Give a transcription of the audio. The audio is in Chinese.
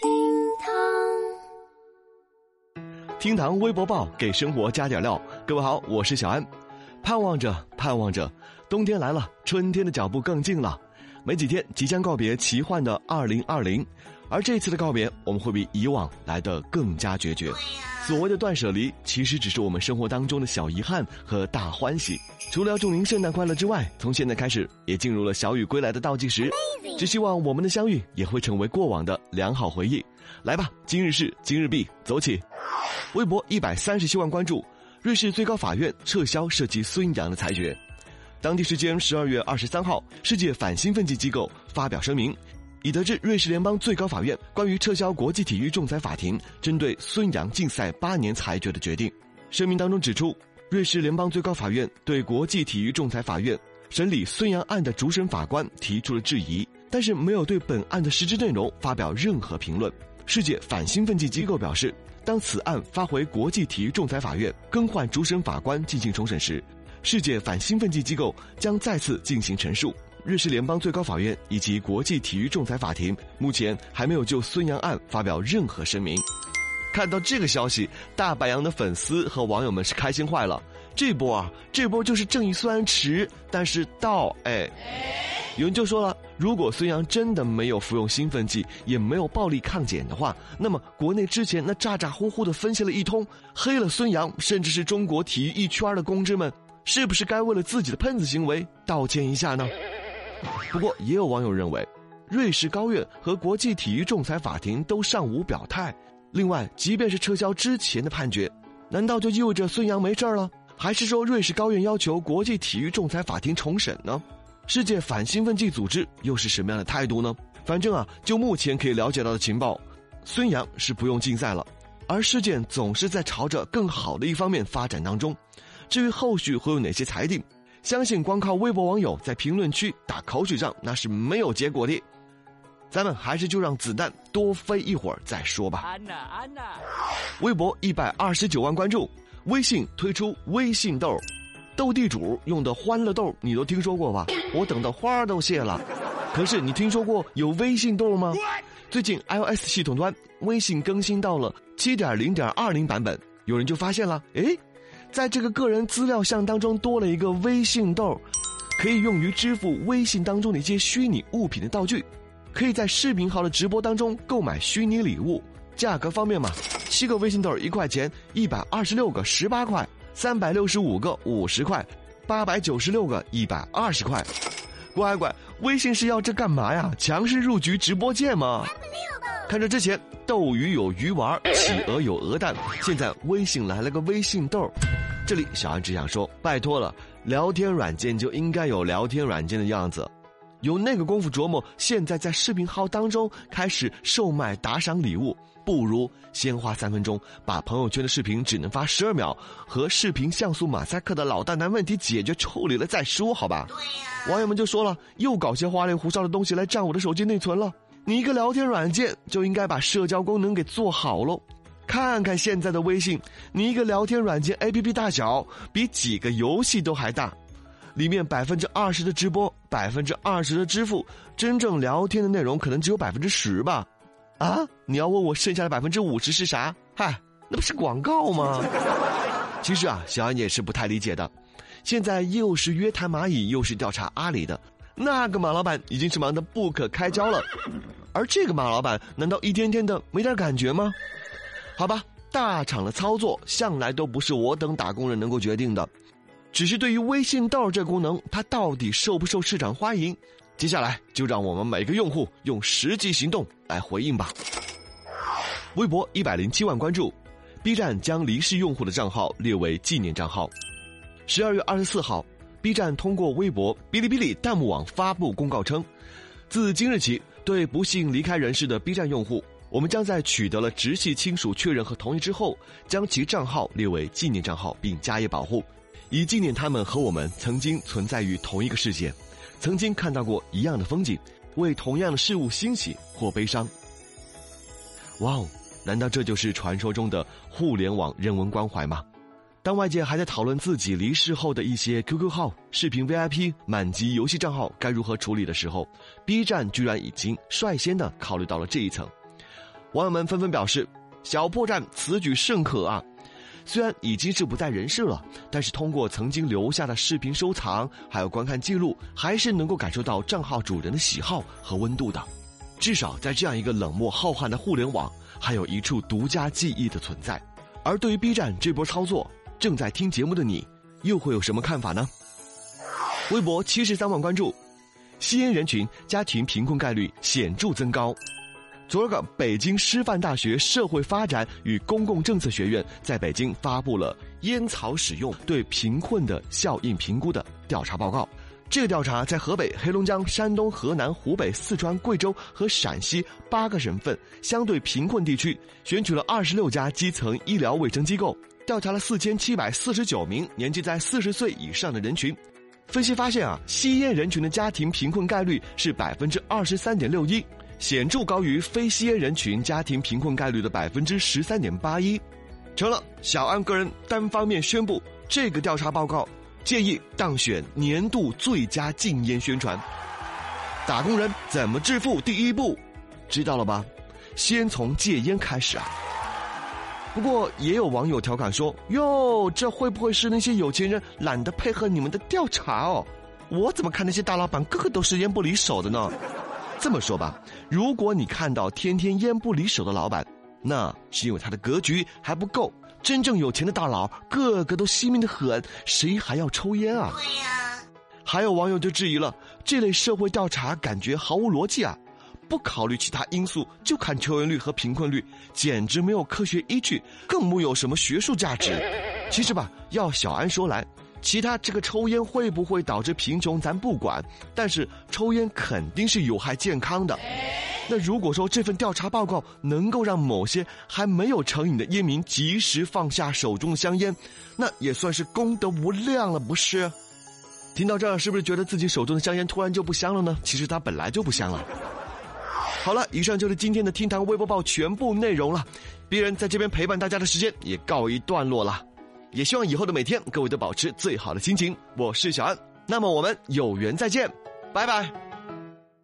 厅堂，厅堂微博报给生活加点料。各位好，我是小安。盼望着，盼望着，冬天来了，春天的脚步更近了。没几天，即将告别奇幻的二零二零，而这次的告别，我们会比以往来得更加决绝。所谓的断舍离，其实只是我们生活当中的小遗憾和大欢喜。除了要祝您圣诞快乐之外，从现在开始，也进入了小雨归来的倒计时。只希望我们的相遇也会成为过往的良好回忆。来吧，今日事今日毕，走起！微博一百三十七万关注，瑞士最高法院撤销涉及孙杨的裁决。当地时间十二月二十三号，世界反兴奋剂机构发表声明，已得知瑞士联邦最高法院关于撤销国际体育仲裁法庭针对孙杨禁赛八年裁决的决定。声明当中指出，瑞士联邦最高法院对国际体育仲裁法院审理孙杨案的主审法官提出了质疑，但是没有对本案的实质内容发表任何评论。世界反兴奋剂机构表示，当此案发回国际体育仲裁法院更换主审法官进行重审时。世界反兴奋剂机构将再次进行陈述。瑞士联邦最高法院以及国际体育仲裁法庭目前还没有就孙杨案发表任何声明。看到这个消息，大白杨的粉丝和网友们是开心坏了。这波啊，这波就是正义虽然迟，但是到哎。有人就说了，如果孙杨真的没有服用兴奋剂，也没有暴力抗检的话，那么国内之前那咋咋呼呼的分析了一通，黑了孙杨，甚至是中国体育一圈的公知们。是不是该为了自己的喷子行为道歉一下呢？不过也有网友认为，瑞士高院和国际体育仲裁法庭都尚无表态。另外，即便是撤销之前的判决，难道就意味着孙杨没事儿了？还是说瑞士高院要求国际体育仲裁法庭重审呢？世界反兴奋剂组织又是什么样的态度呢？反正啊，就目前可以了解到的情报，孙杨是不用禁赛了，而事件总是在朝着更好的一方面发展当中。至于后续会有哪些裁定，相信光靠微博网友在评论区打口水仗那是没有结果的。咱们还是就让子弹多飞一会儿再说吧。安娜，安娜，微博一百二十九万关注，微信推出微信豆，斗地主用的欢乐豆你都听说过吧？我等到花都谢了。可是你听说过有微信豆吗？最近 iOS 系统端微信更新到了七点零点二零版本，有人就发现了，哎。在这个个人资料项当中多了一个微信豆，可以用于支付微信当中的一些虚拟物品的道具，可以在视频号的直播当中购买虚拟礼物。价格方面嘛，七个微信豆一块钱，一百二十六个十八块，三百六十五个五十块，八百九十六个一百二十块。乖乖，微信是要这干嘛呀？强势入局直播间吗？看着之前斗鱼有鱼丸，企鹅有鹅蛋，现在微信来了个微信豆。这里小安只想说，拜托了，聊天软件就应该有聊天软件的样子，有那个功夫琢磨，现在在视频号当中开始售卖打赏礼物，不如先花三分钟把朋友圈的视频只能发十二秒和视频像素马赛克的老大难问题解决处理了再说，好吧？网友们就说了，又搞些花里胡哨的东西来占我的手机内存了。你一个聊天软件就应该把社交功能给做好喽，看看现在的微信，你一个聊天软件 APP 大小比几个游戏都还大，里面百分之二十的直播，百分之二十的支付，真正聊天的内容可能只有百分之十吧，啊？你要问我剩下的百分之五十是啥？嗨，那不是广告吗？其实啊，小安也是不太理解的，现在又是约谈蚂蚁，又是调查阿里的。那个马老板已经是忙得不可开交了，而这个马老板难道一天天的没点感觉吗？好吧，大厂的操作向来都不是我等打工人能够决定的，只是对于微信豆这功能，它到底受不受市场欢迎，接下来就让我们每个用户用实际行动来回应吧。微博一百零七万关注，B 站将离世用户的账号列为纪念账号。十二月二十四号。B 站通过微博、哔哩哔哩弹幕网发布公告称，自今日起，对不幸离开人世的 B 站用户，我们将在取得了直系亲属确认和同意之后，将其账号列为纪念账号，并加以保护，以纪念他们和我们曾经存在于同一个世界，曾经看到过一样的风景，为同样的事物欣喜或悲伤。哇哦，难道这就是传说中的互联网人文关怀吗？当外界还在讨论自己离世后的一些 QQ 号、视频 VIP、满级游戏账号该如何处理的时候，B 站居然已经率先的考虑到了这一层。网友们纷纷表示：“小破站此举甚可啊！虽然已经是不在人世了，但是通过曾经留下的视频收藏还有观看记录，还是能够感受到账号主人的喜好和温度的。至少在这样一个冷漠浩瀚的互联网，还有一处独家记忆的存在。而对于 B 站这波操作，正在听节目的你，又会有什么看法呢？”微博七十三万关注，吸烟人群家庭贫困概率显著增高。昨儿个，北京师范大学社会发展与公共政策学院在北京发布了烟草使用对贫困的效应评估的调查报告。这个调查在河北、黑龙江、山东、河南、湖北、四川、贵州和陕西八个省份相对贫困地区，选取了二十六家基层医疗卫生机构，调查了四千七百四十九名年纪在四十岁以上的人群。分析发现啊，吸烟人群的家庭贫困概率是百分之二十三点六一。显著高于非吸烟人群家庭贫困概率的百分之十三点八一，成了小安个人单方面宣布这个调查报告，建议当选年度最佳禁烟宣传。打工人怎么致富？第一步，知道了吧？先从戒烟开始啊。不过也有网友调侃说：“哟，这会不会是那些有钱人懒得配合你们的调查哦？我怎么看那些大老板个个都是烟不离手的呢？”这么说吧，如果你看到天天烟不离手的老板，那是因为他的格局还不够。真正有钱的大佬，个个都惜命的很，谁还要抽烟啊？对呀。还有网友就质疑了，这类社会调查感觉毫无逻辑啊！不考虑其他因素就看抽烟率和贫困率，简直没有科学依据，更木有什么学术价值。其实吧，要小安说来。其他这个抽烟会不会导致贫穷，咱不管，但是抽烟肯定是有害健康的。那如果说这份调查报告能够让某些还没有成瘾的烟民及时放下手中的香烟，那也算是功德无量了，不是？听到这儿，是不是觉得自己手中的香烟突然就不香了呢？其实它本来就不香了。好了，以上就是今天的厅堂微博报全部内容了。鄙人在这边陪伴大家的时间也告一段落了。也希望以后的每天，各位都保持最好的心情。我是小安，那么我们有缘再见，拜拜。